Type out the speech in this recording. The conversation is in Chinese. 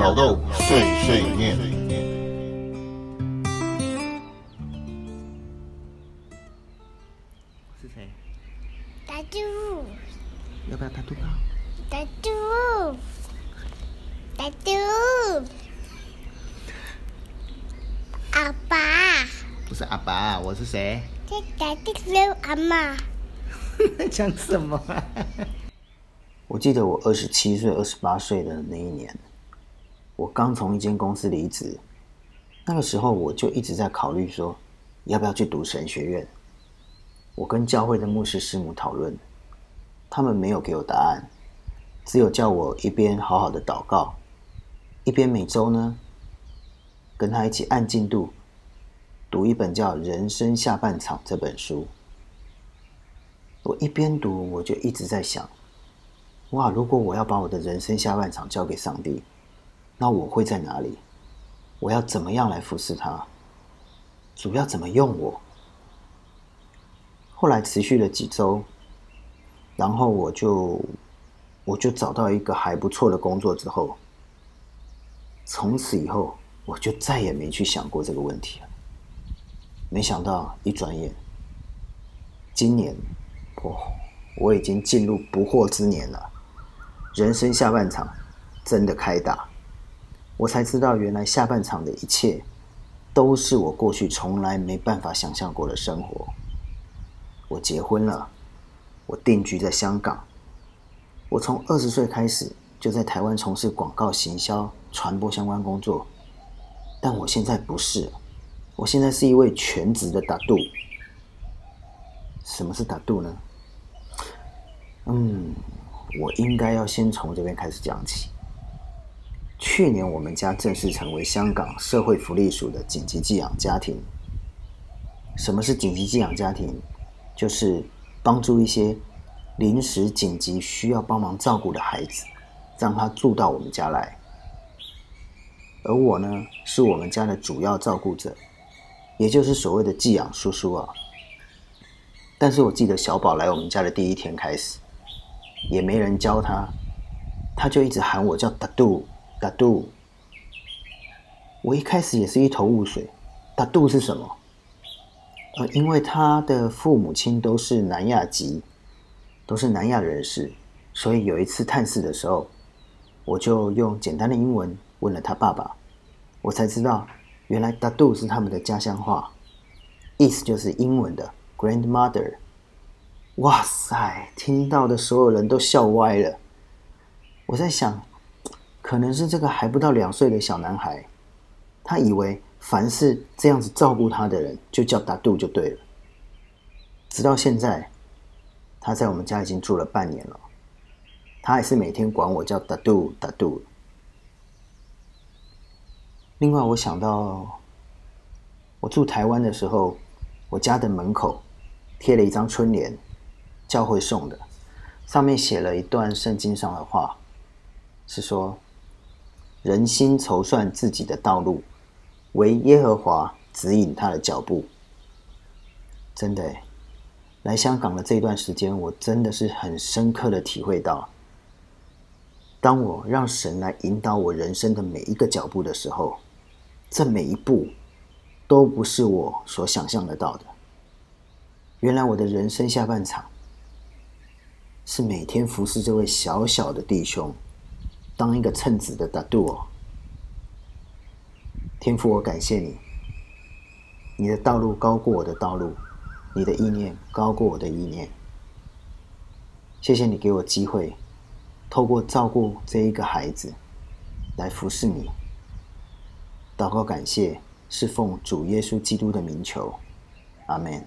老豆碎碎念。是谁？大猪，要不要打肚包？大猪，大猪，阿爸，不是阿爸，我是谁？这大猪是阿妈。讲什么、啊？我记得我二十七岁、二十八岁的那一年，我刚从一间公司离职。那个时候，我就一直在考虑说，要不要去读神学院。我跟教会的牧师师母讨论，他们没有给我答案，只有叫我一边好好的祷告，一边每周呢，跟他一起按进度读一本叫《人生下半场》这本书。我一边读，我就一直在想。哇！如果我要把我的人生下半场交给上帝，那我会在哪里？我要怎么样来服侍他？主要怎么用我？后来持续了几周，然后我就我就找到一个还不错的工作之后，从此以后我就再也没去想过这个问题了。没想到一转眼，今年，哦，我已经进入不惑之年了。人生下半场真的开打，我才知道原来下半场的一切都是我过去从来没办法想象过的生活。我结婚了，我定居在香港，我从二十岁开始就在台湾从事广告行销、传播相关工作，但我现在不是，我现在是一位全职的打度。什么是打度呢？嗯。我应该要先从这边开始讲起。去年我们家正式成为香港社会福利署的紧急寄养家庭。什么是紧急寄养家庭？就是帮助一些临时紧急需要帮忙照顾的孩子，让他住到我们家来。而我呢，是我们家的主要照顾者，也就是所谓的寄养叔叔啊。但是我记得小宝来我们家的第一天开始。也没人教他，他就一直喊我叫达杜达杜。我一开始也是一头雾水，达杜是什么？呃，因为他的父母亲都是南亚籍，都是南亚人士，所以有一次探视的时候，我就用简单的英文问了他爸爸，我才知道原来达杜是他们的家乡话，意思就是英文的 grandmother。哇塞！听到的所有人都笑歪了。我在想，可能是这个还不到两岁的小男孩，他以为凡是这样子照顾他的人就叫达杜就对了。直到现在，他在我们家已经住了半年了，他还是每天管我叫达杜达杜。另外，我想到我住台湾的时候，我家的门口贴了一张春联。教会送的，上面写了一段圣经上的话，是说：人心筹算自己的道路，唯耶和华指引他的脚步。真的，来香港的这段时间，我真的是很深刻的体会到，当我让神来引导我人生的每一个脚步的时候，这每一步都不是我所想象得到的。原来我的人生下半场。是每天服侍这位小小的弟兄，当一个称职的大度哦。天父，我感谢你，你的道路高过我的道路，你的意念高过我的意念。谢谢你给我机会，透过照顾这一个孩子，来服侍你。祷告感谢，是奉主耶稣基督的名求，阿门。